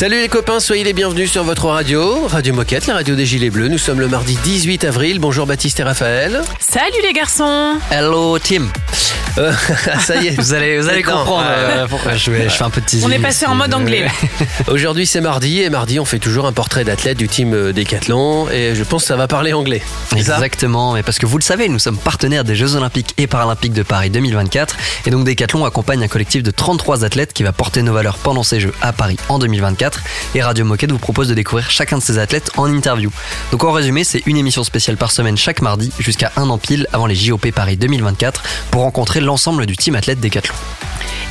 Salut les copains, soyez les bienvenus sur votre radio, Radio Moquette, la radio des Gilets Bleus. Nous sommes le mardi 18 avril. Bonjour Baptiste et Raphaël. Salut les garçons Hello Tim. Euh, ça y est, Vous allez, vous allez Maintenant, comprendre euh, euh, pourquoi je, vais- je fais un peu de teasing. On est passé en mode anglais. Aujourd'hui c'est mardi et mardi on fait toujours un portrait d'athlète du team Décathlon et je pense que ça va parler anglais. Exactement, mais parce que vous le savez, nous sommes partenaires des Jeux Olympiques et Paralympiques de Paris 2024 et donc Decathlon accompagne un collectif de 33 athlètes qui va porter nos valeurs pendant ces Jeux à Paris en 2024 et Radio Moquette vous propose de découvrir chacun de ces athlètes en interview. Donc en résumé, c'est une émission spéciale par semaine chaque mardi jusqu'à un an pile avant les JOP Paris 2024 pour rencontrer l'ensemble du team athlète Decathlon.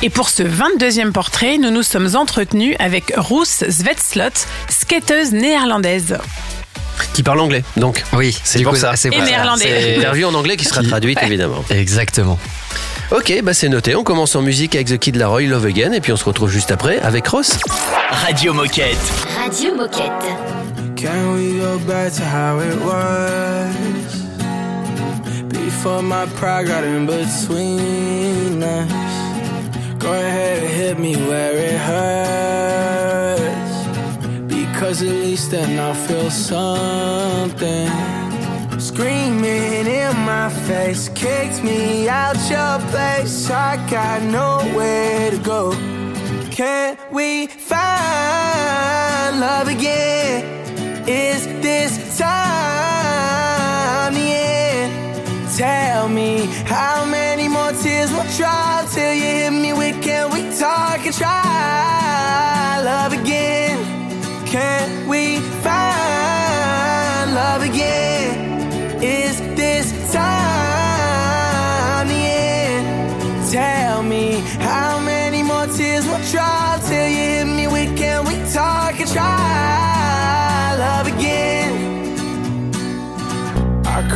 Et pour ce 22e portrait, nous nous sommes entretenus avec Roos Svetslot, skateuse néerlandaise. Qui parle anglais donc. Oui, C'est du pour coup, ça. c'est Et néerlandais. Interview en anglais qui sera traduite évidemment. Exactement. Ok, bah c'est noté. On commence en musique avec The Kid Laroi, Love Again et puis on se retrouve juste après avec Ross. Radio Moquette. Radio Moquette. Can we go back to how it was? Before my pride got in between us. Go ahead and hit me where it hurts. Because at least then I'll feel something. Screaming in my face, kicked me out your place. I got nowhere to go. Can we find love again? Is this time the end? Tell me how many more tears will drop till you hit me with can we talk and try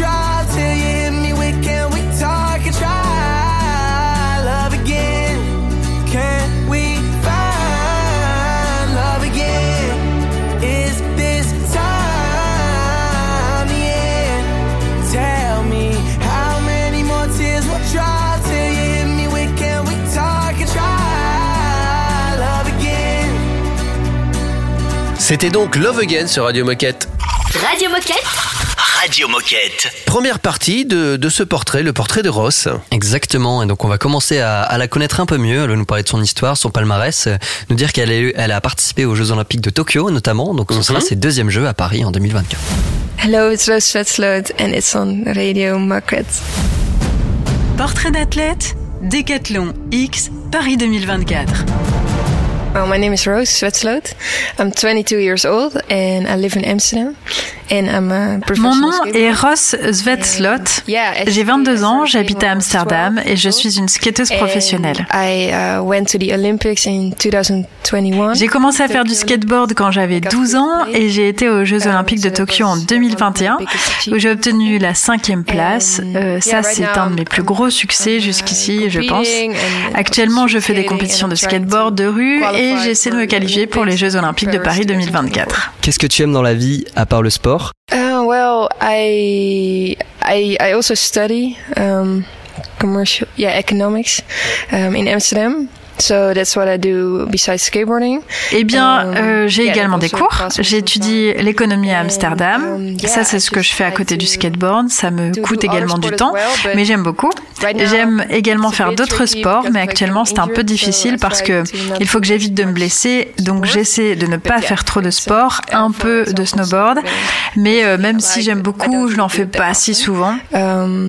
Tears will drop till you hit me with can we talk and try love again? Can we find love again? Is this time? The end? Tell me how many more tears will drop till you hit me? With can we talk and try love again? C'était donc Love Again sur Radio Moquette. Radio Moquette. Radio Moquette. Première partie de, de ce portrait, le portrait de Ross. Exactement, et donc on va commencer à, à la connaître un peu mieux, elle va nous parler de son histoire, son palmarès, euh, nous dire qu'elle elle a participé aux Jeux Olympiques de Tokyo notamment, donc ce sera ses deuxièmes Jeux à Paris en 2024. Hello, it's Rose Svetslot and it's on Radio Moquette. Portrait d'athlète, Décathlon X, Paris 2024. Well, my name is Rose Svetslot. I'm 22 years old and I live in Amsterdam. And I'm a Mon nom est Ross actually, J'ai 22 ans, j'habite à Amsterdam 12 et je suis une skateuse professionnelle. I uh, went to the Olympics in 2021. J'ai commencé à faire du skateboard quand j'avais 12 ans et j'ai été aux Jeux Olympiques de Tokyo en 2021 où j'ai obtenu la cinquième place. Euh, ça, c'est un de mes plus gros succès jusqu'ici, je pense. Actuellement, je fais des compétitions de skateboard de rue et j'essaie de me qualifier pour les Jeux Olympiques de Paris 2024. Qu'est-ce que tu aimes dans la vie à part le sport? Uh, well, I I I also study um, commercial, yeah, economics um, in Amsterdam. So that's what I do besides skateboarding. Eh bien, um, euh, j'ai également des cours. J'étudie l'économie à Amsterdam. Um, Ça, c'est ce que je fais à côté du skateboard. Ça me coûte également du temps, mais j'aime beaucoup. J'aime également faire d'autres sports, mais actuellement, c'est un peu difficile parce que il faut que j'évite de me blesser. Donc, j'essaie de ne pas faire trop de sport, un peu de snowboard, mais euh, même si j'aime beaucoup, je n'en fais pas si souvent. Um,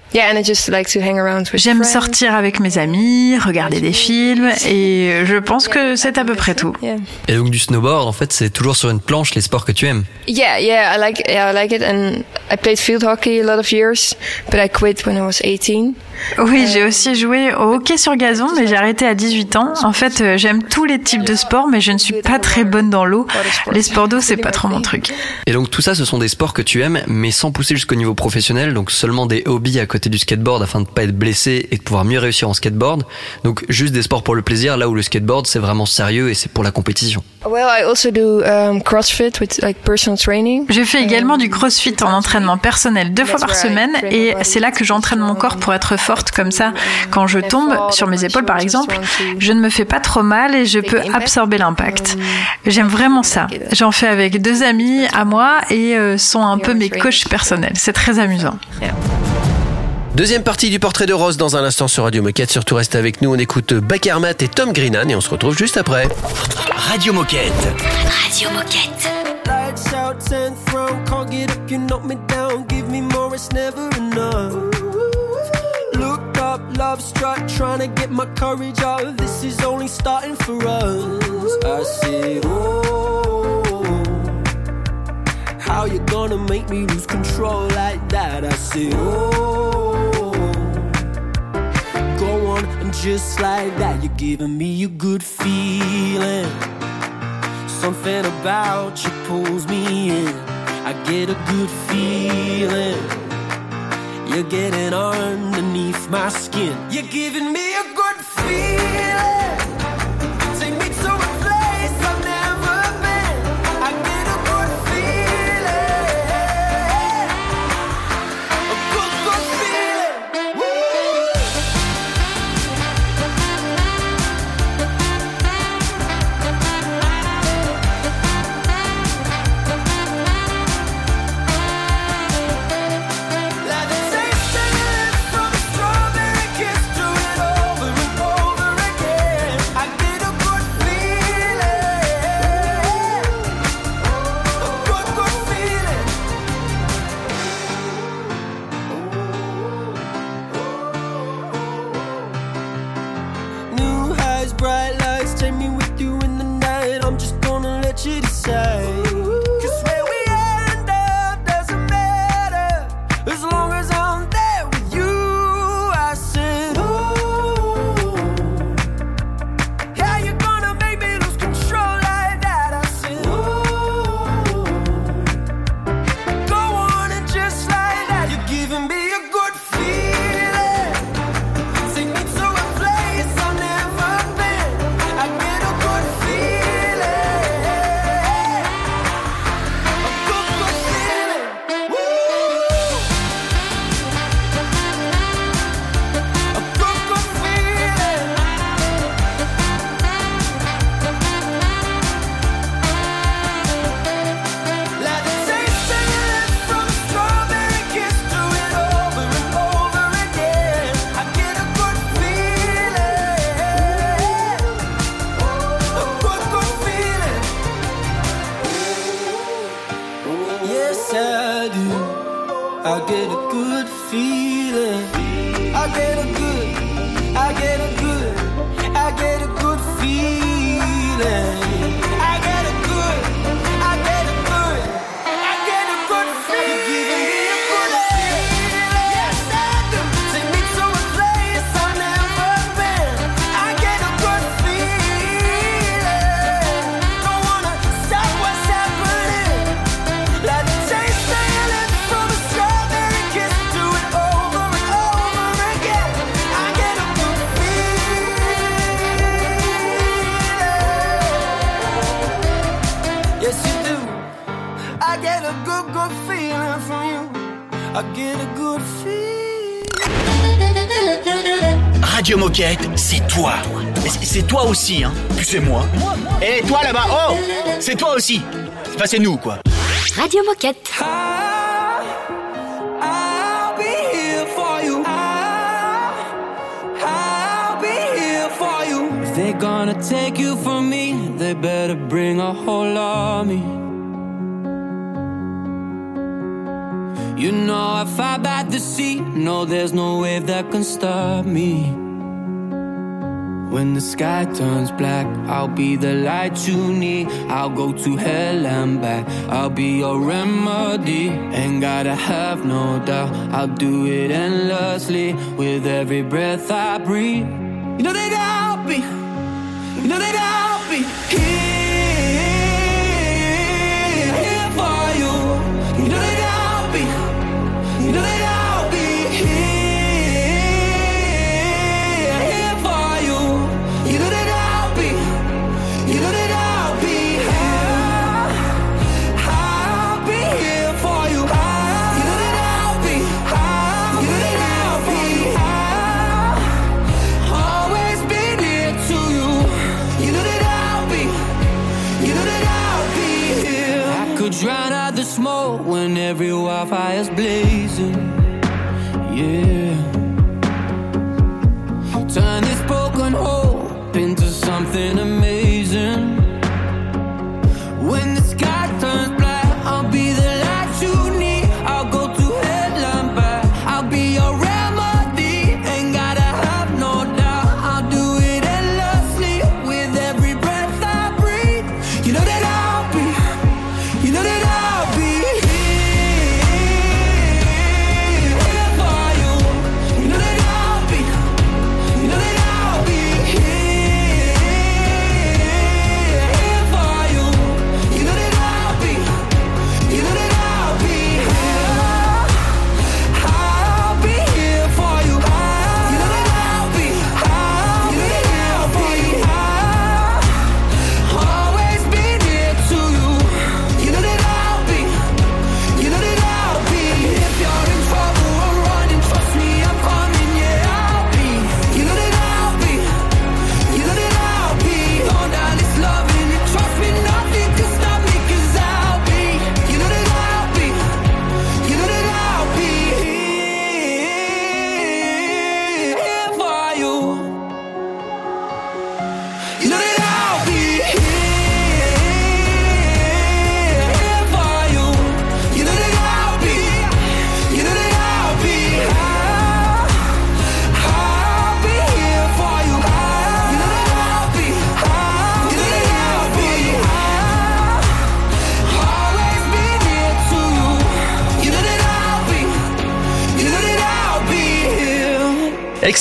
j'aime sortir avec mes amis, regarder des films et je pense que c'est à peu près tout. Et donc du snowboard, en fait, c'est toujours sur une planche les sports que tu aimes. Yeah, yeah, I like, yeah, I like it, and I played field hockey a lot of years, but I quit when I was 18. Oui, j'ai aussi joué au hockey sur gazon, mais j'ai arrêté à 18 ans. En fait, euh, j'aime tous les types de sports, mais je ne suis pas très bonne dans l'eau. Les sports d'eau, c'est pas trop mon truc. Et donc tout ça, ce sont des sports que tu aimes, mais sans pousser jusqu'au niveau professionnel, donc seulement des hobbies à côté du skateboard afin de pas être blessé et de pouvoir mieux réussir en skateboard. Donc juste des sports pour le plaisir, là où le skateboard c'est vraiment sérieux et c'est pour la compétition. Well, I also do um, CrossFit with like personal training. Je fais également du CrossFit en entraînement personnel deux fois par semaine et c'est là que j'entraîne mon corps pour être forte comme ça. Quand je tombe sur mes épaules par exemple, je ne me fais pas trop mal et je peux absorber l'impact. J'aime vraiment ça. J'en fais avec deux amis à moi et euh, sont un peu mes coachs personnels. C'est très amusant. Deuxième partie du portrait de Rose dans un instant sur Radio Moquette. Surtout reste avec nous, on écoute Bakermat et Tom Greenan et on se retrouve juste après. Radio Moquette. Radio Moquette. Lights out, ten throne, can't get up, you knock me down, give me more, it's never enough. Look up, love struck, trying to get my courage up. This is only starting for us. I said, oh, how you gonna make me lose control like that? I said, oh. Just like that, you're giving me a good feeling. Something about you pulls me in. I get a good feeling. You're getting underneath my skin. You're giving me a good feeling. I get a good feeling. Radio Moquette, c'est toi. C'est toi aussi, hein. Puis c'est moi. Et toi là-bas, oh C'est toi aussi. Enfin, c'est nous, quoi. Radio Moquette. I'll be here for you. I'll be here for you. If they're gonna take you from me, they better bring a whole army. You know I fight by the sea. No, there's no wave that can stop me. When the sky turns black, I'll be the light you need. I'll go to hell and back. I'll be your remedy. Ain't gotta have no doubt. I'll do it endlessly with every breath I breathe. You know that I'll be. You know that I'll be here, the smoke when every wildfire's blazing. Yeah. Turn this broken hope into something amazing.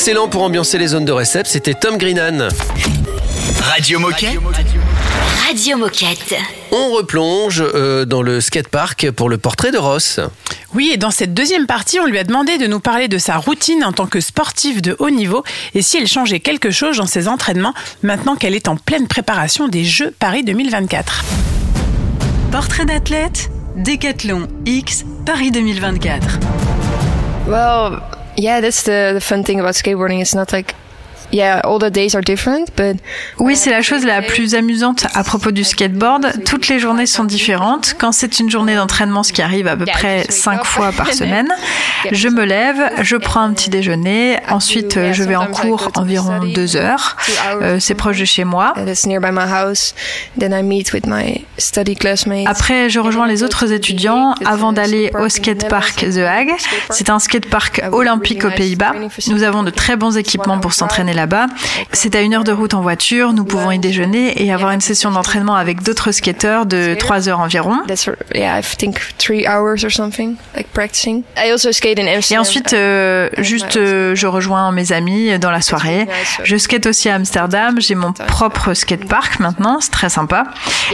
Excellent pour ambiancer les zones de récep, c'était Tom Greenan. Radio Moquette. Radio Moquette. On replonge euh, dans le skatepark pour le portrait de Ross. Oui, et dans cette deuxième partie, on lui a demandé de nous parler de sa routine en tant que sportive de haut niveau et si elle changeait quelque chose dans ses entraînements maintenant qu'elle est en pleine préparation des Jeux Paris 2024. Portrait d'athlète, Décathlon X Paris 2024. Well, yeah, that's the, the fun thing about skateboarding. It's not like, yeah, all the days are different, but Oui, c'est la chose la plus amusante à propos du skateboard. Toutes les journées sont différentes. Quand c'est une journée d'entraînement, ce qui arrive à peu près cinq fois par semaine, je me lève, je prends un petit déjeuner, ensuite je vais en cours environ deux heures. Euh, c'est proche de chez moi. that's nearby my house. Then I meet with my study classmates. Après, je rejoins les autres étudiants avant d'aller au skatepark The Hague. C'est un skatepark olympique aux Pays-Bas. Nous avons de très bons équipements pour s'entraîner là-bas. C'est à une heure de route en voiture. Nous pouvons y déjeuner et avoir une session d'entraînement avec d'autres skateurs de trois heures environ. That's yeah, I think three hours or something, like practicing. I also skate in Et Amsterdam. ensuite, euh, juste, euh, je rejoins mes amis dans la soirée. Je skate aussi à Amsterdam. J'ai mon propre skatepark maintenant. C'est très sympa.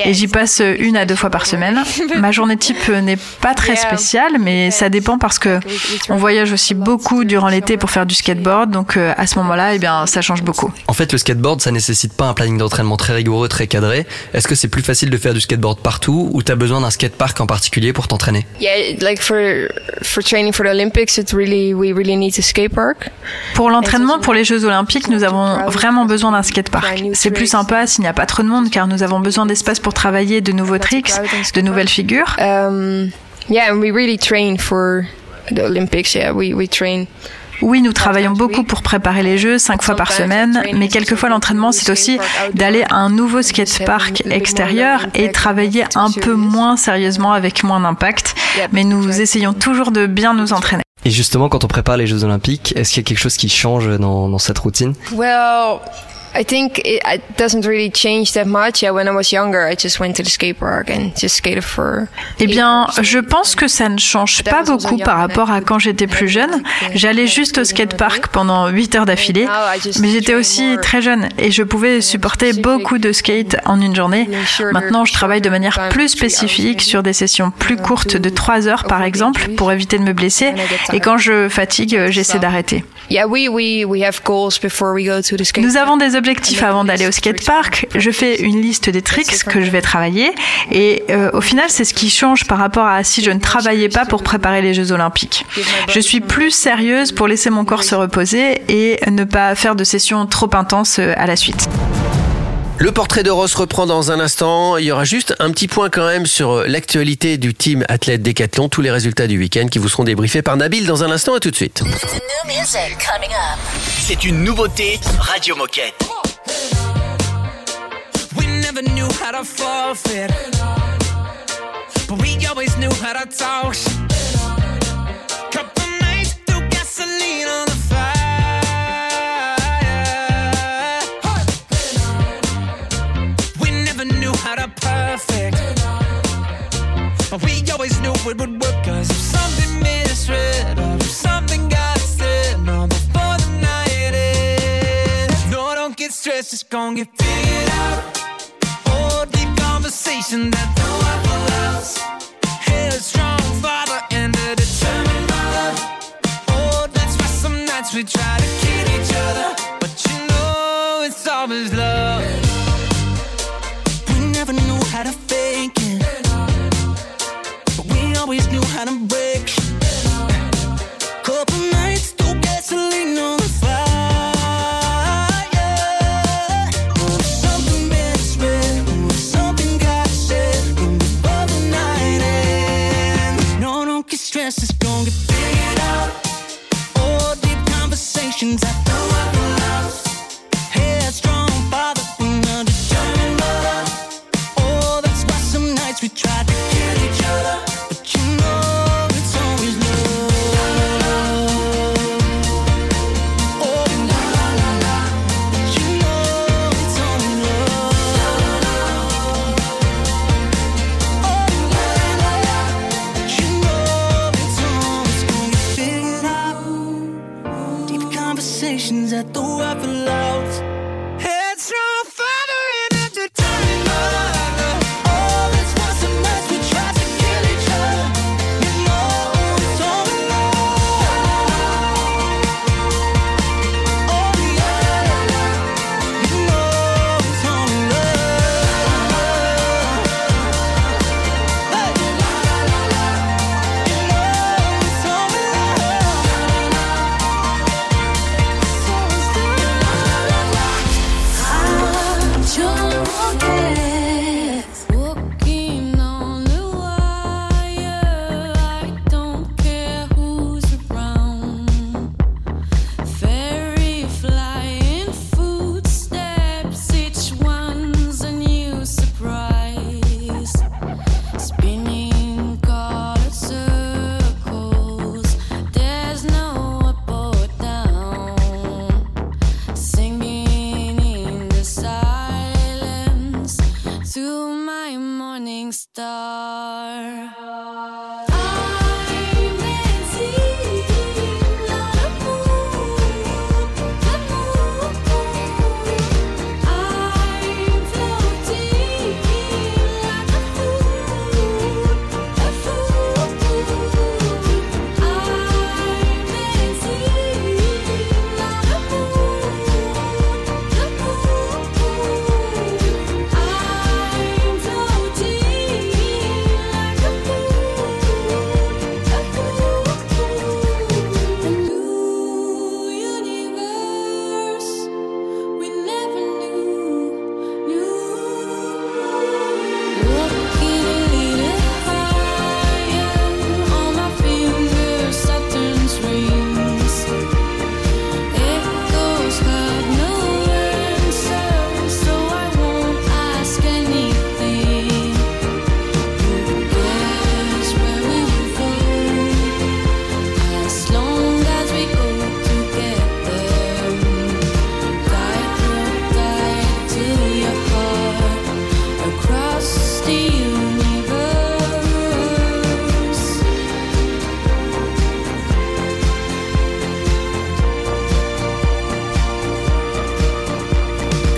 Et j'y passe une à deux fois par semaine. Ma journée type n'est pas très spéciale, mais ça dépend parce que on voyage aussi beaucoup durant l'été pour faire du skateboard. Donc, euh, à ce moment-là, eh bien, ça change beaucoup. En fait, le skateboard, ça nécessite pas un planning d'entraînement très rigoureux, très cadré. Est-ce que c'est plus facile de faire du skateboard partout ou tu as besoin d'un skatepark en particulier pour t'entraîner? Yeah, like for for training for the Olympics, it really we really need a skate park. Pour l'entraînement pour les Jeux Olympiques, nous avons vraiment besoin d'un skatepark. C'est plus sympa s'il n'y a pas trop de monde car nous avons besoin d'espace pour travailler de nouveaux tricks, de nouvelles figures. Um, yeah, and we really train for the Olympics. Yeah, we we train. Oui, nous travaillons beaucoup pour préparer les Jeux, cinq fois par semaine, mais quelquefois l'entraînement, c'est aussi d'aller à un nouveau skatepark extérieur et travailler un peu moins sérieusement avec moins d'impact. Mais nous essayons toujours de bien nous entraîner. Et justement, quand on prépare les Jeux Olympiques, est-ce qu'il y a quelque chose qui change dans, dans cette routine? Well, I think it, it doesn't really change that much. Yeah, when I was younger, I just went to the skate park and just skated for. Eh bien, je pense que ça ne change pas beaucoup par rapport à quand j'étais plus jeune. J'allais juste au skatepark pendant 8 heures d'affilée, mais j'étais aussi très jeune et je pouvais supporter beaucoup de skate en une journée. Maintenant, je travaille de manière plus spécifique sur des sessions plus courtes de 3 heures par exemple pour éviter de me blesser et quand je fatigue, j'essaie d'arrêter. Yeah, we we we have goals before we go to the skate. Nous avons des objectifs avant d'aller au skatepark. Je fais une liste des tricks que je vais travailler et euh, au final, c'est ce qui change par rapport à si je ne travaillais pas pour préparer les Jeux Olympiques. Je suis plus sérieuse pour laisser mon corps se reposer et ne pas faire de sessions trop intenses euh, à la suite. Le portrait de Ross reprend dans un instant. Il y aura juste un petit point quand même sur l'actualité du team athlète Décathlon, tous les résultats du week-end qui vous seront débriefés par Nabil dans un instant. À tout de suite. C'est une nouveauté Radio Moquette. We but we always knew it would work. Cause if something misread, or if something got said, no, before the night ends, no, don't get stressed, it's gonna get figured out. Oh, deep conversation that no one will else. Headstrong father and a determined mother. Oh, that's why some nights we try to kill each other, but you know it's always love. We never knew how to fake always knew how to break.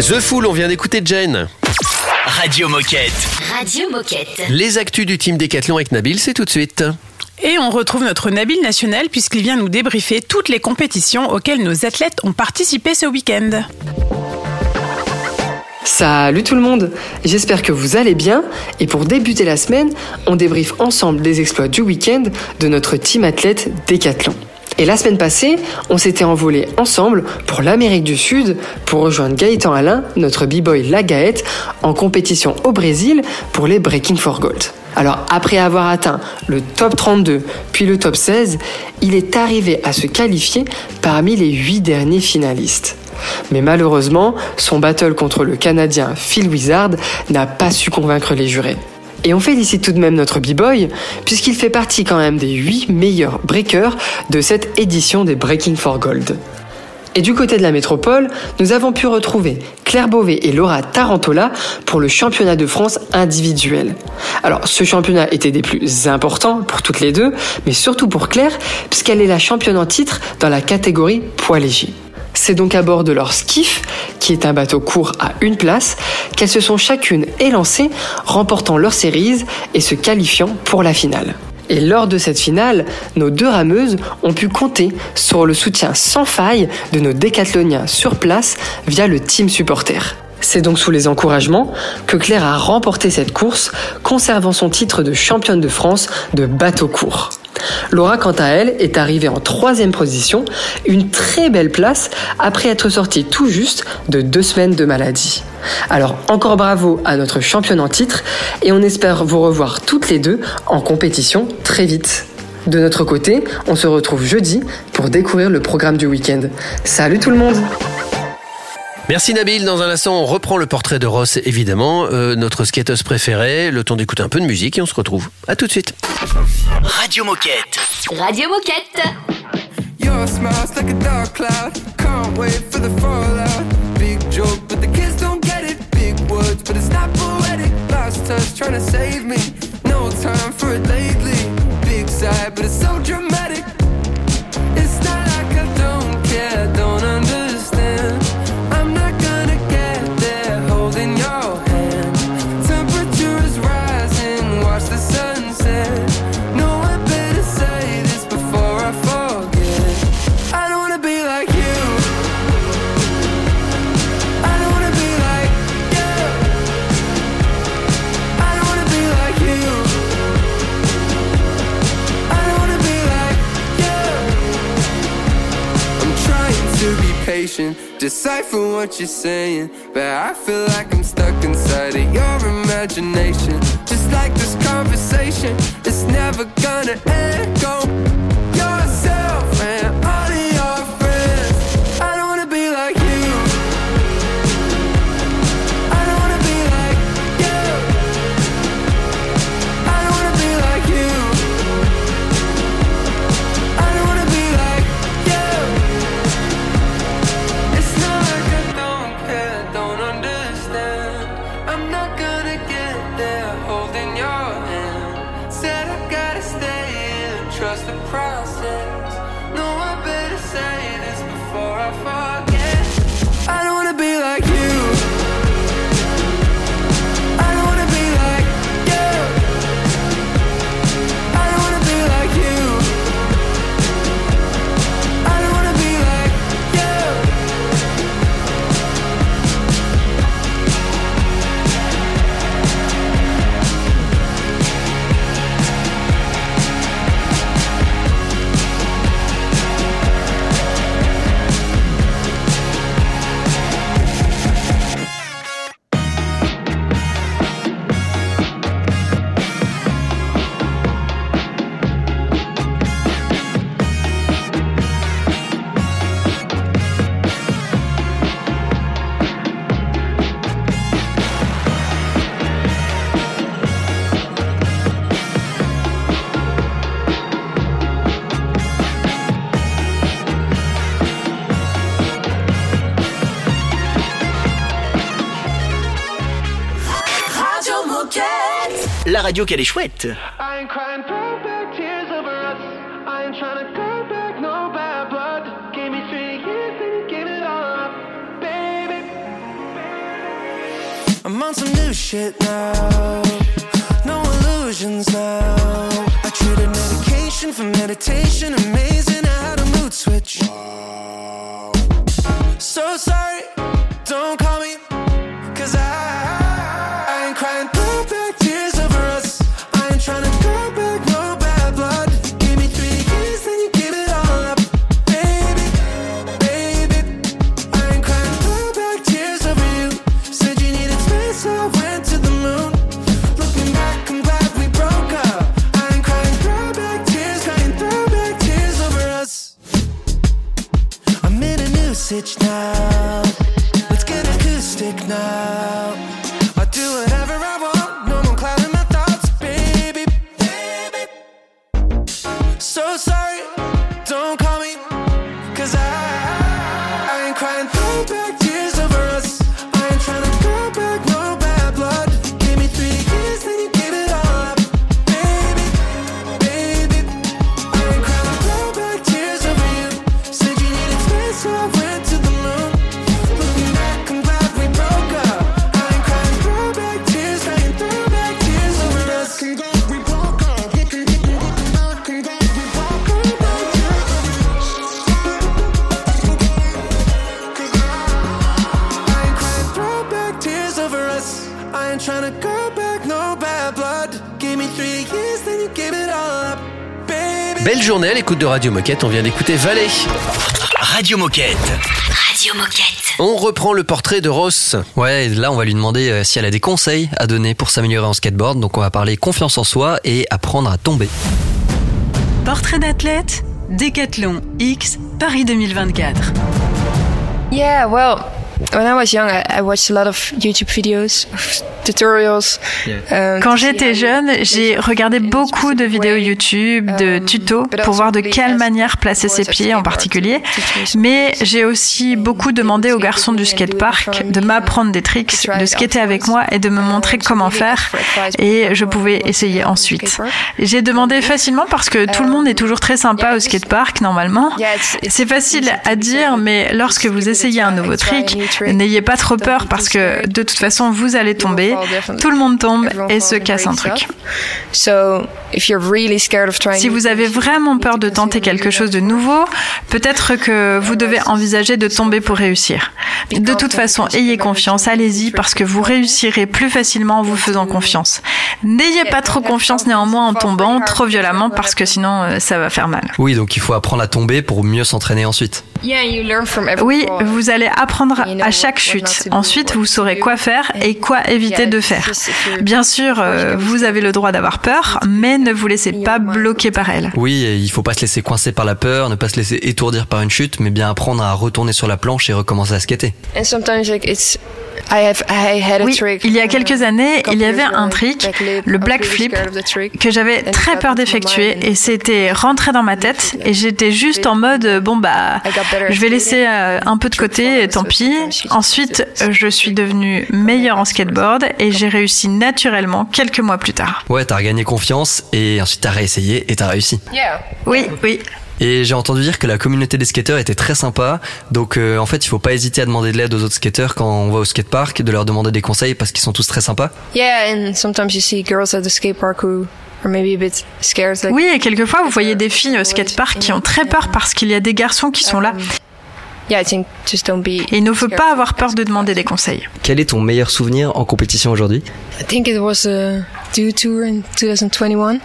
The Fool, on vient d'écouter Jen. Radio Moquette. Radio Moquette. Les actus du team Décathlon avec Nabil, c'est tout de suite. Et on retrouve notre Nabil national puisqu'il vient nous débriefer toutes les compétitions auxquelles nos athlètes ont participé ce week-end. Salut tout le monde, j'espère que vous allez bien et pour débuter la semaine, on débriefe ensemble les exploits du week-end de notre team athlète Décathlon. Et la semaine passée, on s'était envolé ensemble pour l'Amérique du Sud pour rejoindre Gaëtan Alain, notre b-boy La Gaët, en compétition au Brésil pour les Breaking for Gold. Alors après avoir atteint le top 32 puis le top 16, il est arrivé à se qualifier parmi les 8 derniers finalistes. Mais malheureusement, son battle contre le Canadien Phil Wizard n'a pas su convaincre les jurés. Et on félicite tout de même notre b-boy, puisqu'il fait partie quand même des 8 meilleurs breakers de cette édition des Breaking for Gold. Et du côté de la métropole, nous avons pu retrouver Claire Beauvais et Laura Tarantola pour le championnat de France individuel. Alors, ce championnat était des plus importants pour toutes les deux, mais surtout pour Claire, puisqu'elle est la championne en titre dans la catégorie poids léger. C'est donc à bord de leur skiff, qui est un bateau court à une place, qu'elles se sont chacune élancées, remportant leur séries et se qualifiant pour la finale. Et lors de cette finale, nos deux rameuses ont pu compter sur le soutien sans faille de nos décathloniens sur place via le team supporter. C'est donc sous les encouragements que Claire a remporté cette course, conservant son titre de championne de France de bateau court. Laura, quant à elle, est arrivée en troisième position, une très belle place après être sortie tout juste de deux semaines de maladie. Alors encore bravo à notre championne en titre et on espère vous revoir toutes les deux en compétition très vite. De notre côté, on se retrouve jeudi pour découvrir le programme du week-end. Salut tout le monde Merci Nabil. Dans un instant, on reprend le portrait de Ross, évidemment, euh, notre skateuse préférée. Le temps d'écouter un peu de musique et on se retrouve. À tout de suite. Radio Moquette. Radio Moquette. Your smile's like a dark cloud. Can't wait for the fallout. Big joke, but the kids don't get it. Big words, but it's not poetic. Lost touch trying to save me. No time for it lately. Big sigh, but it's so dramatic. Decipher what you're saying, but I feel like I'm stuck inside of your imagination. Just like this conversation, it's never gonna end. Gave it all up, baby. on some new shit now. No illusions now. I traded medication for meditation. Amazing So sorry, Belle journée à l'écoute de Radio Moquette. On vient d'écouter Valet. Radio Moquette. Radio Moquette. On reprend le portrait de Ross. Ouais, et là on va lui demander euh, si elle a des conseils à donner pour s'améliorer en skateboard. Donc on va parler confiance en soi et apprendre à tomber. Portrait d'athlète, Décathlon X, Paris 2024. Yeah, well, when I was young, I, I watched a lot of YouTube videos, tutorials. um, Quand j'étais jeune, j'ai regardé beaucoup de vidéos YouTube, de tutos pour voir de quelle manière placer ses pieds en particulier. Mais j'ai aussi beaucoup demandé aux garçons du skatepark de m'apprendre des tricks, de skater avec moi et de me montrer comment faire. Et je pouvais essayer ensuite. J'ai demandé facilement parce que tout le monde est toujours très sympa au skatepark normalement. C'est facile à dire, mais lorsque vous essayez un nouveau trick, n'ayez pas trop peur parce que de toute façon vous allez tomber. Tout le monde tombe et se casse un truc. So, if you're really scared of trying Si vous avez vraiment peur de tenter quelque chose de nouveau, peut-être que vous devez envisager de tomber pour réussir. De toute façon, ayez confiance, allez-y parce que vous réussirez plus facilement en vous faisant confiance. N'ayez pas trop confiance néanmoins en tombant trop violemment parce que sinon euh, ça va faire mal. Oui, donc il faut apprendre à tomber pour mieux s'entraîner ensuite. Yeah, you learn from every Oui, vous allez apprendre à chaque chute. Ensuite, vous saurez quoi faire et quoi éviter de faire. Bien sûr, euh, vous avez le droit d'avoir peur, mais ne vous laissez pas bloquer par elle. Oui, et il faut pas se laisser coincer par la peur, ne pas se laisser étourdir par une chute, mais bien apprendre à retourner sur la planche et recommencer à skater. And sometimes like it's I have I had a Oui, trick. il y a quelques années, il y avait un trick, le black flip, que j'avais And très it peur d'effectuer et c'était rentré dans ma tête et j'étais juste en mode euh, bon bah je vais laisser euh, un peu de côté et tant pis. Ensuite, euh, je suis devenue meilleure en skateboard et j'ai réussi naturellement quelques mois plus tard. Ouais, t'as regagné confiance et ensuite t'as réessayé et t'as réussi. Oui, oui. Et j'ai entendu dire que la communauté des skateurs était très sympa, donc euh, en fait il faut pas hésiter à demander de l'aide aux autres skateurs quand on va au skatepark, de leur demander des conseils parce qu'ils sont tous très sympas. Yeah, and sometimes you see girls at the skate park who are maybe a bit scared. Like, Oui, et quelquefois vous voyez des filles au skatepark qui ont très peur parce qu'il y a des garçons qui sont là. Yeah, I think just don't be. Et il ne faut pas avoir peur de demander des conseils. Quel est ton meilleur souvenir en compétition aujourd'hui? I think it was a Dew Tour in 2021.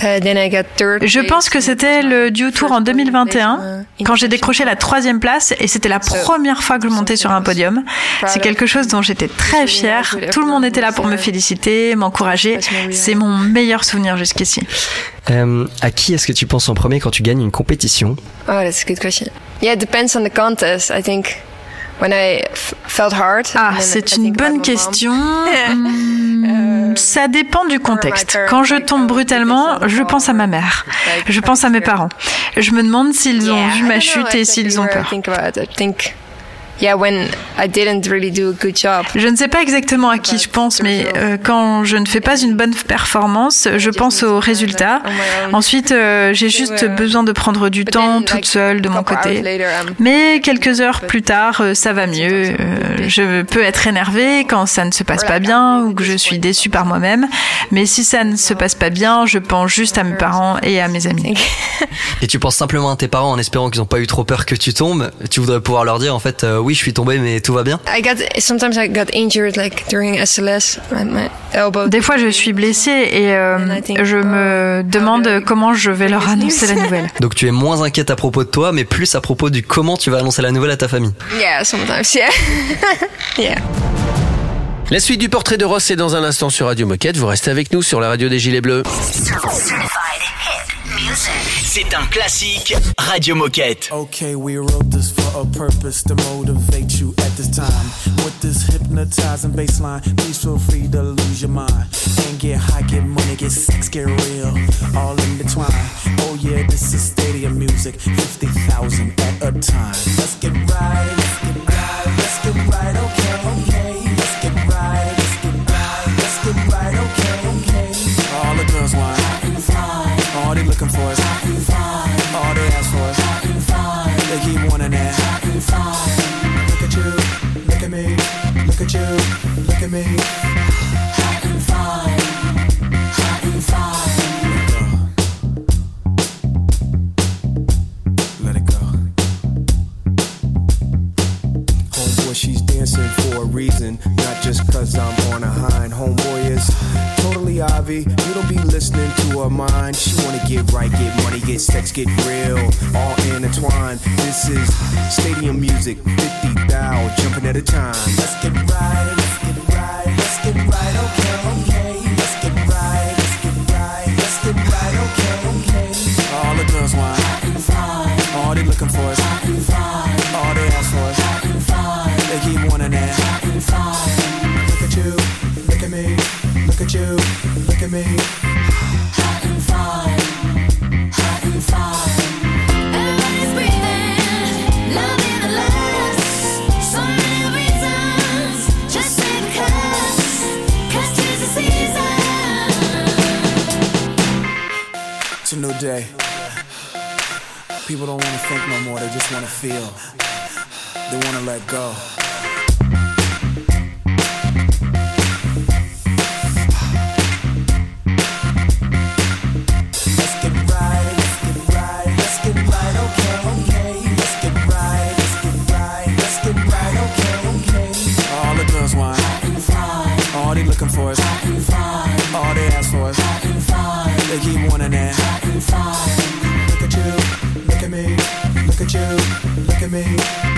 Uh, third. Je pense que c'était le Dew Tour en 2021 quand j'ai décroché la troisième place et c'était la première fois que je montais sur un podium. C'est quelque chose dont j'étais très fière. Tout le monde était là pour me féliciter, m'encourager. C'est mon meilleur souvenir jusqu'ici. Euh, À qui est-ce que tu penses en premier quand tu gagnes une compétition? Oh, that's a good question. Yeah, it depends on the contest. I think when I f- felt hard. Ah, c'est une bonne question. Hmm, Ça dépend du contexte. Quand je tombe brutalement, je pense à ma mère. Je pense à mes parents. Je me demande s'ils ont vu ma chute et s'ils ont peur. Je ne sais pas exactement à qui je pense, mais euh, quand je ne fais pas une bonne performance, je pense aux résultats. Ensuite, euh, j'ai juste besoin de prendre du temps toute seule de mon côté. Mais quelques heures plus tard, euh, ça va mieux. Euh, je peux être énervée quand ça ne se passe pas bien ou que je suis déçue par moi-même. Mais si ça ne se passe pas bien, je pense juste à mes parents et à mes amis. Et tu penses simplement à tes parents en espérant qu'ils n'ont pas eu trop peur que tu tombes. Tu voudrais pouvoir leur dire en fait, euh, oui, je suis tombé, mais tout va bien. I got sometimes I got injured like during SLS, my, my elbow. Des fois, je suis blessée et euh, je me demande comment je vais leur annoncer la nouvelle. Donc tu es moins inquiète à propos de toi, mais plus à propos du comment tu vas annoncer la nouvelle à ta famille. Yeah, sometimes, yeah, yeah. La suite du portrait de Ross, c'est dans un instant sur Radio Moquette. Vous restez avec nous sur la radio des Gilets Bleus. C'est un classique Radio Moquette. Okay, we wrote this for a purpose to motivate you at this time. With this hypnotizing bass line, please feel free to lose your mind. And get high, get money, get sex, get real, all in between. Oh yeah, this is stadium music, 50,000 at a time. Let's get right, let's get right, let's get right, okay, okay. Looking for is all they ask for is they keep wanting that. Look at you, look at me, look at you, look at me. Let it go. Homeboy, she's dancing for a reason, just cause I'm on a hind. Homeboy is totally Ivy. You don't be listening to her mind. She wanna get right, get money, get sex, get real, all intertwined. This is stadium music, 50 thou jumping at a time. Let's get right, let's get right, let's get right, okay, okay. Let's get right, let's get right, let's get right, okay, okay. All the girls want, all they looking for is, hot and fine. all they ask for is, they keep wanting that. Look look at you, look at me. Hot and fine, hot and fine. Everybody's breathing, loving the last. So many reasons, just say because, 'cause 'tis the season. It's a new day. People don't want to think no more, they just want to feel. They want to let go. Keep wanting. Look at you, look at me, look at you, look at me.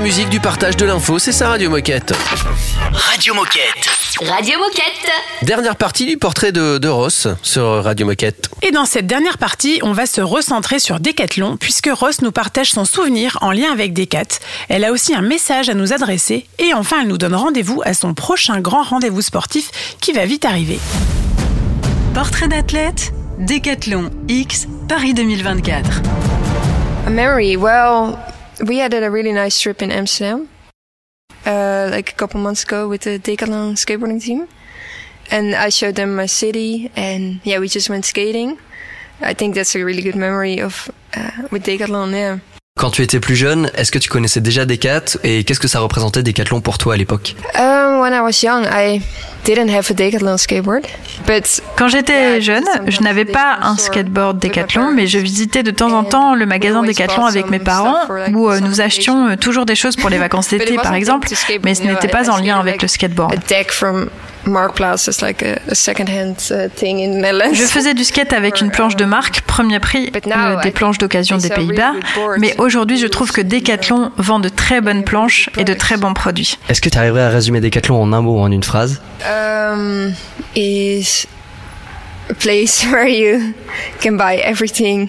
La musique, du partage, de l'info, c'est ça Radio Moquette. Radio Moquette. Radio Moquette. Dernière partie du portrait de, de Ross sur Radio Moquette. Et dans cette dernière partie, on va se recentrer sur Decathlon puisque Ross nous partage son souvenir en lien avec Decat. Elle a aussi un message à nous adresser et enfin elle nous donne rendez-vous à son prochain grand rendez-vous sportif qui va vite arriver. Portrait d'athlète, Décathlon X, Paris 2024. A memory. Well, we had a really nice trip in Amsterdam, uh, like a couple months ago with the Decathlon skateboarding team, and I showed them my city, and yeah, we just went skating. I think that's a really good memory of uh, with Decathlon. Yeah. Quand tu étais plus jeune, est-ce que tu connaissais déjà Decat et qu'est-ce que ça représentait Decathlon pour toi à l'époque? Um, when I was young, I didn't have a Decathlon skateboard, but Quand j'étais jeune, je n'avais pas un skateboard Decathlon, mais je visitais de temps en temps le magasin Decathlon avec mes parents, où euh, nous achetions euh, toujours des choses pour les vacances d'été, par exemple, mais ce n'était pas en lien avec le skateboard. Is like a, a second-hand uh, thing in the Netherlands. Je faisais du skate avec une planche de marque, premier prix, euh, des planches d'occasion des Pays-Bas, mais aujourd'hui je trouve que Decathlon vend de très bonnes planches et de très bons produits. Est-ce que tu arriverais à résumer Decathlon en un mot ou en une phrase? Um, is a place where you can buy everything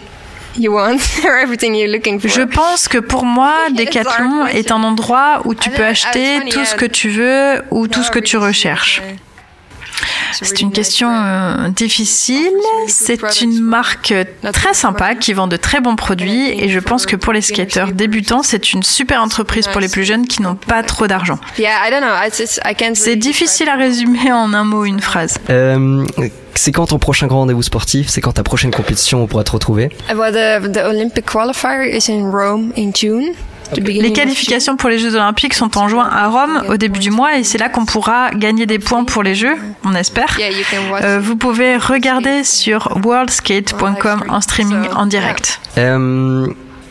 you want or everything you're looking for. Je pense que pour moi, Decathlon est un endroit où tu peux acheter tout ce que tu veux ou tout ce que tu recherches. C'est une question euh, difficile. C'est une marque très sympa qui vend de très bons produits et je pense que pour les skateurs débutants, c'est une super entreprise pour les plus jeunes qui n'ont pas trop d'argent. C'est difficile à résumer en un mot, une phrase. Euh, C'est quand ton prochain grand rendez-vous sportif? C'est quand ta prochaine compétition on pourra te retrouver? Well, the the Olympic qualifier is in Rome in June. Les qualifications pour les Jeux Olympiques sont en juin à Rome au début du mois et c'est là qu'on pourra gagner des points pour les Jeux, on espère. Yeah, you can watch. Euh, vous pouvez regarder sur worldskate.com en streaming en direct. Euh,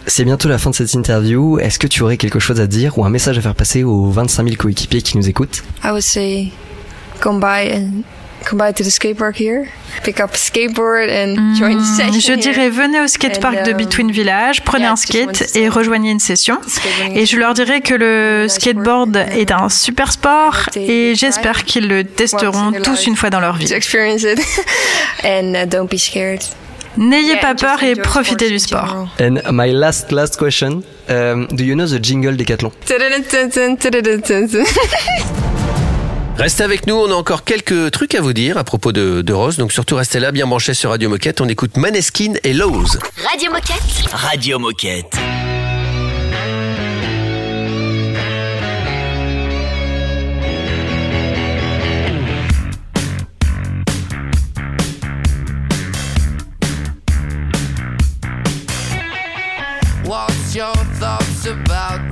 C'est bientôt la fin de cette interview. Est-ce que tu aurais quelque chose à dire ou un message à faire passer aux 25 000 coéquipiers qui nous écoutent? I would say, come by and come by to the skate park here, pick up a skateboard and join the session. Je dirais here. venez au skatepark And, de um, Between Village, prenez yeah, un skate et rejoignez une session. Et is je leur dirais que le skateboard est un super sport et j'espère qu'ils le testeront once in their tous life une fois dans leur vie. to experience it and uh, don't be scared. N'ayez Yeah, pas peur et profitez du sport. And my last last question. Um, do you know the jingle Decathlon? Restez avec nous, on a encore quelques trucs à vous dire à propos de, de Rose, donc surtout restez là, bien branchés sur Radio Moquette. On écoute Maneskin et Lowe's. Radio Moquette. Radio Moquette. What's your thoughts about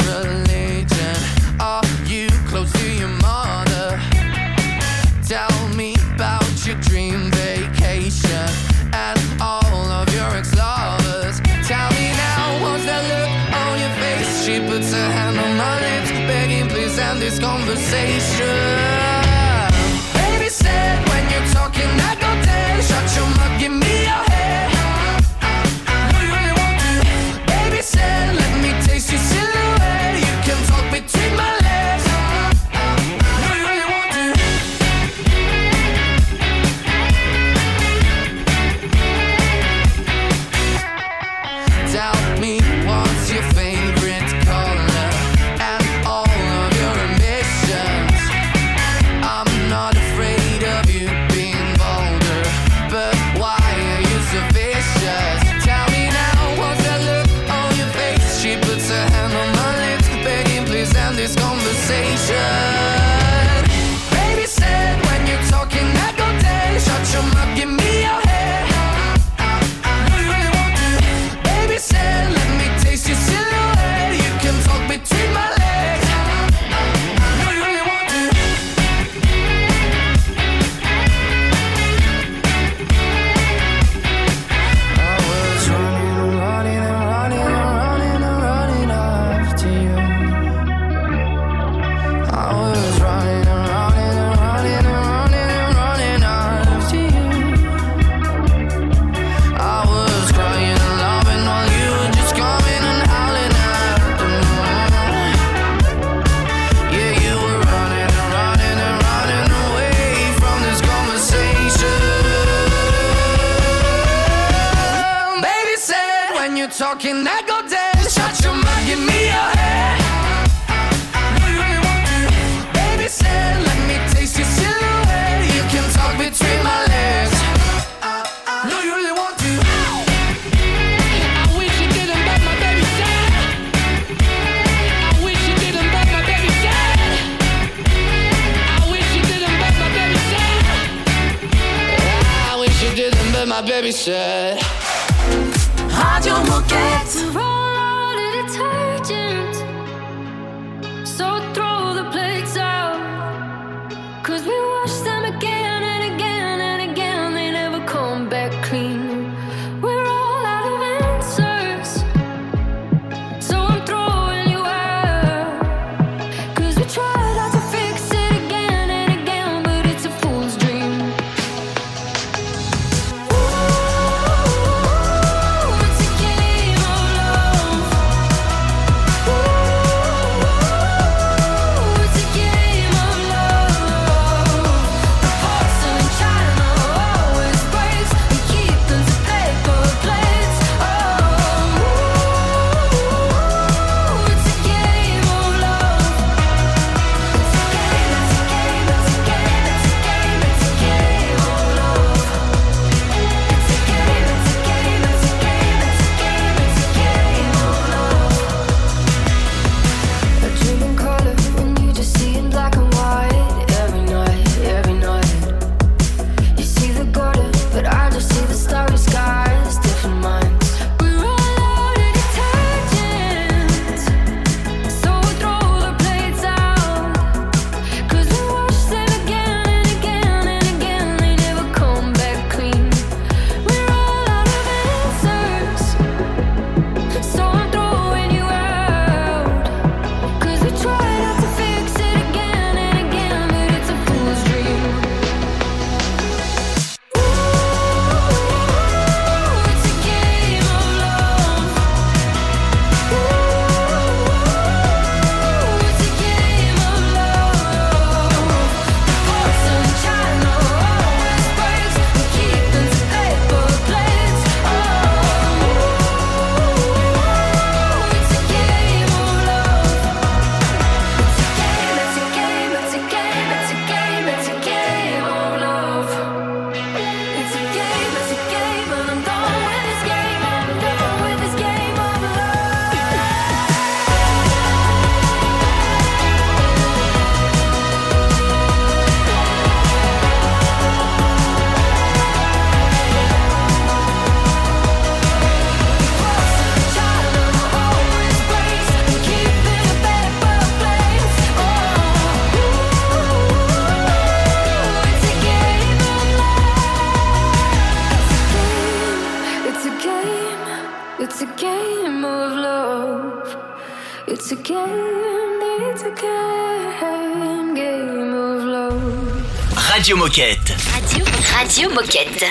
Radio Moquette. Radio, Radio Moquette.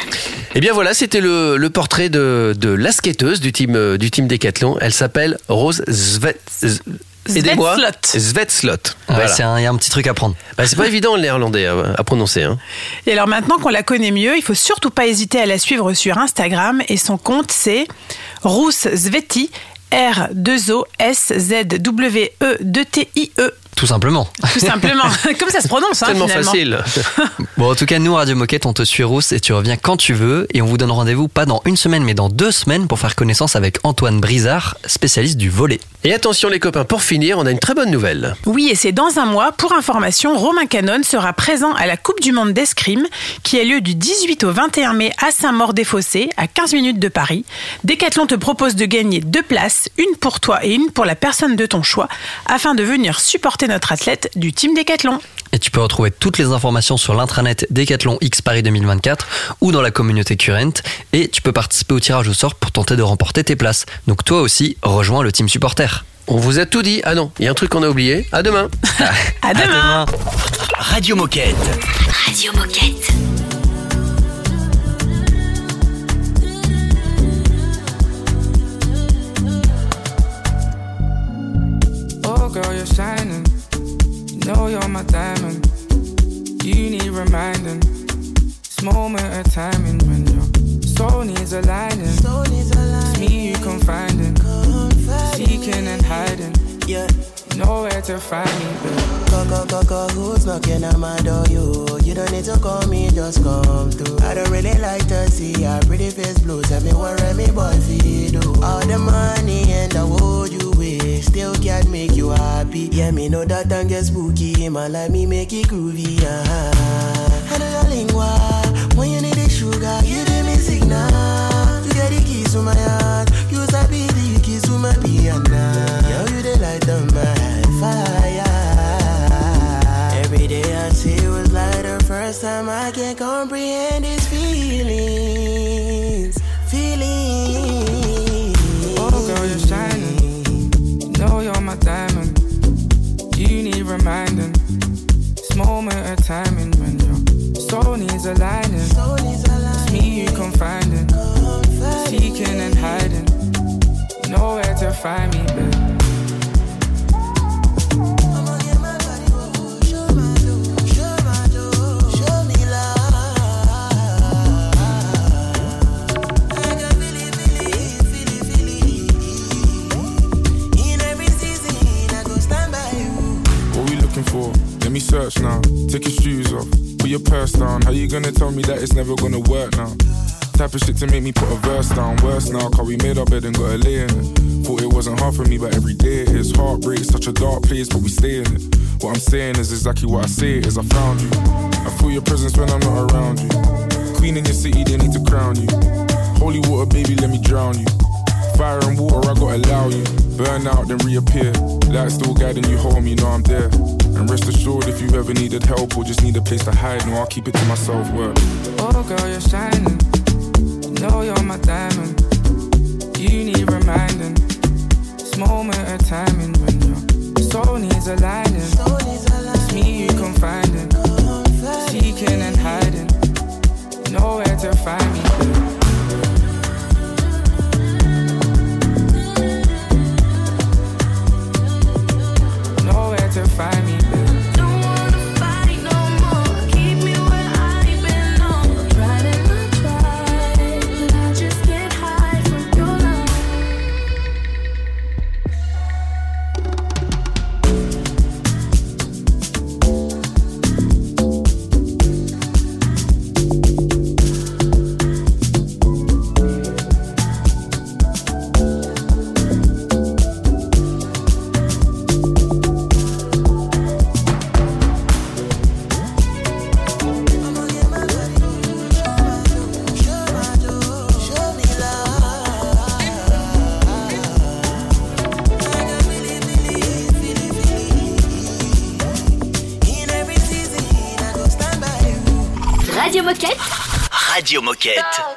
Eh bien voilà, c'était le, le portrait de, de la skateuse du team, euh, du team Décathlon. Elle s'appelle Rose Zvet... Z- Aidez-moi. Svetslot. Ouais, Voilà. c'est un- Il y a un petit truc à prendre. Bah, c'est pas évident le néerlandais à, à prononcer. Hein. Et alors maintenant qu'on la connaît mieux, il faut surtout pas hésiter à la suivre sur Instagram et son compte c'est Rousse Zveti R 2 O S Z W E 2 T I E Tout simplement. tout simplement. Comme ça se prononce hein, Tellement finalement. facile. Bon, en tout cas, nous, Radio Moquette, on te suit rousse et tu reviens quand tu veux. Et on vous donne rendez-vous pas dans une semaine, mais dans deux semaines pour faire connaissance avec Antoine Brizard, spécialiste du volet. Et attention les copains, pour finir, on a une très bonne nouvelle. Oui, et c'est dans un mois. Pour information, Romain Canon sera présent à la Coupe du Monde d'escrime qui a lieu du 18 au 21 mai à Saint-Maur-des-Fossés, à 15 minutes de Paris. Decathlon te propose de gagner deux places, une pour toi et une pour la personne de ton choix, afin de venir supporter notre athlète du team Decathlon. Et tu peux retrouver toutes les informations sur l'intranet Décathlon X Paris 2024 ou dans la communauté Current. Et tu peux participer au tirage au sort pour tenter de remporter tes places. Donc toi aussi, rejoins le team supporter. On vous a tout dit. Ah non, il y a un truc qu'on a oublié. À demain. À demain. Radio Moquette. Radio Moquette. Oh, girl, you're shining. You know you're my diamond. You need reminding. This moment of timing when you're Soul needs aligning. It's me you confiding. Seeking and hiding. Yeah. Nowhere to find me. Go, go, go, go, who's knocking at my door? You, you don't need to call me, just come through. I don't really like to see your pretty face blue. Tell me what me boy feel do. All the money and the would you still can't make you happy. Yeah, me know that and get spooky. Man, like me make it groovy. Uh-huh. I know your lingua. When you need the sugar, you give me signal. You get the keys to my heart. You sabi the keys to my piano. Yo, you the light of my fire. Every day I see it was like the first time I can comprehend these for? Let me search now. Take your shoes off. Put your purse down. How you gonna tell me that it's never gonna work now? Type of shit to make me put a verse down. Worse now, cause we made our bed and got a lay in it. Thought it wasn't hard for me, but every day it is. Heartbreak, such a dark place, but we stay in it. What I'm saying is exactly what I say is I found you. I feel your presence when I'm not around you. Queen in your city, they need to crown you. Holy water, baby, let me drown you. Fire and water, I gotta allow you. Burn out, then reappear. Light still guiding you home, you know I'm there. And rest assured, if you ever needed help or just need a place to hide, no, I'll keep it to myself. Word. Oh, girl, you're shining. Know you're my diamond. You need reminding. This moment of timing when your soul needs aligning. It's me you confiding. Seeking and hiding. Nowhere to find me. Nowhere to find me, Radio Moquette.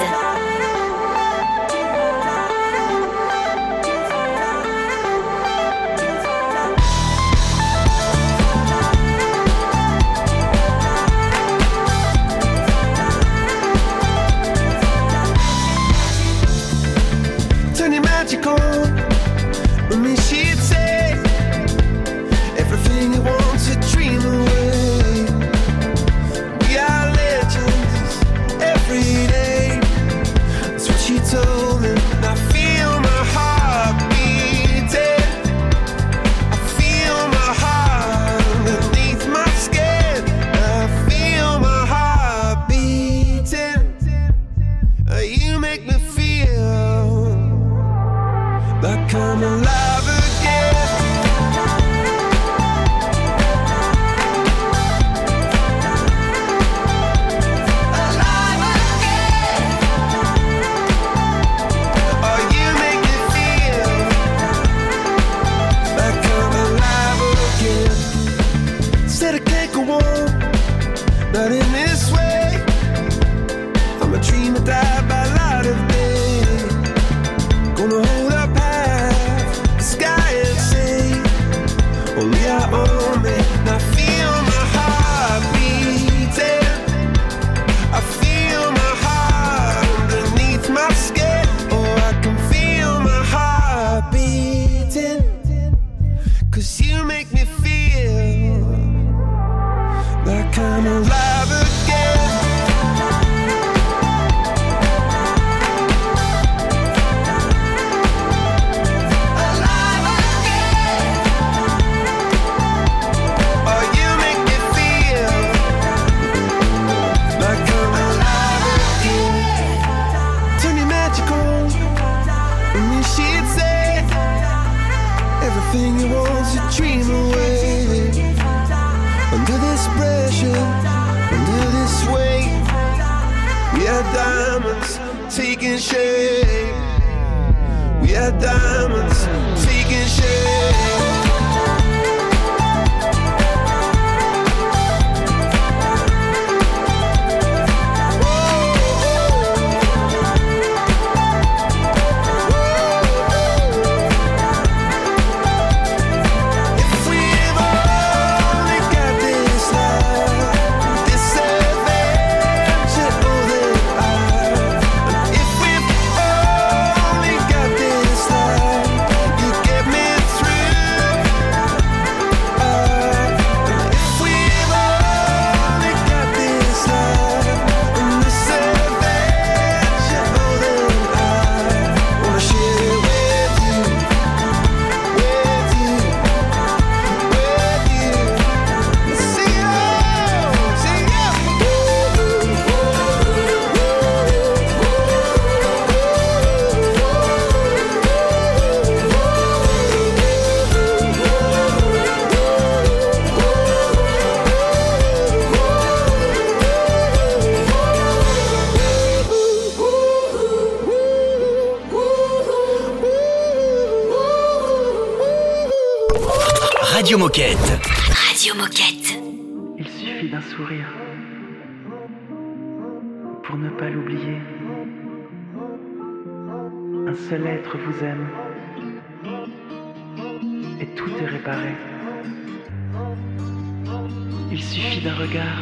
Il suffit d'un regard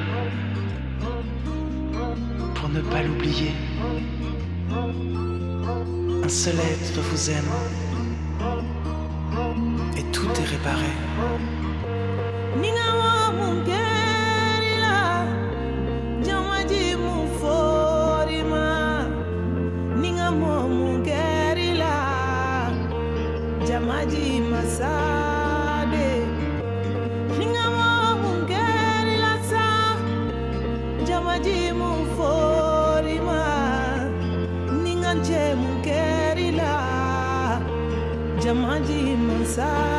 pour ne pas l'oublier. Un seul être vous aime et tout est réparé. inside.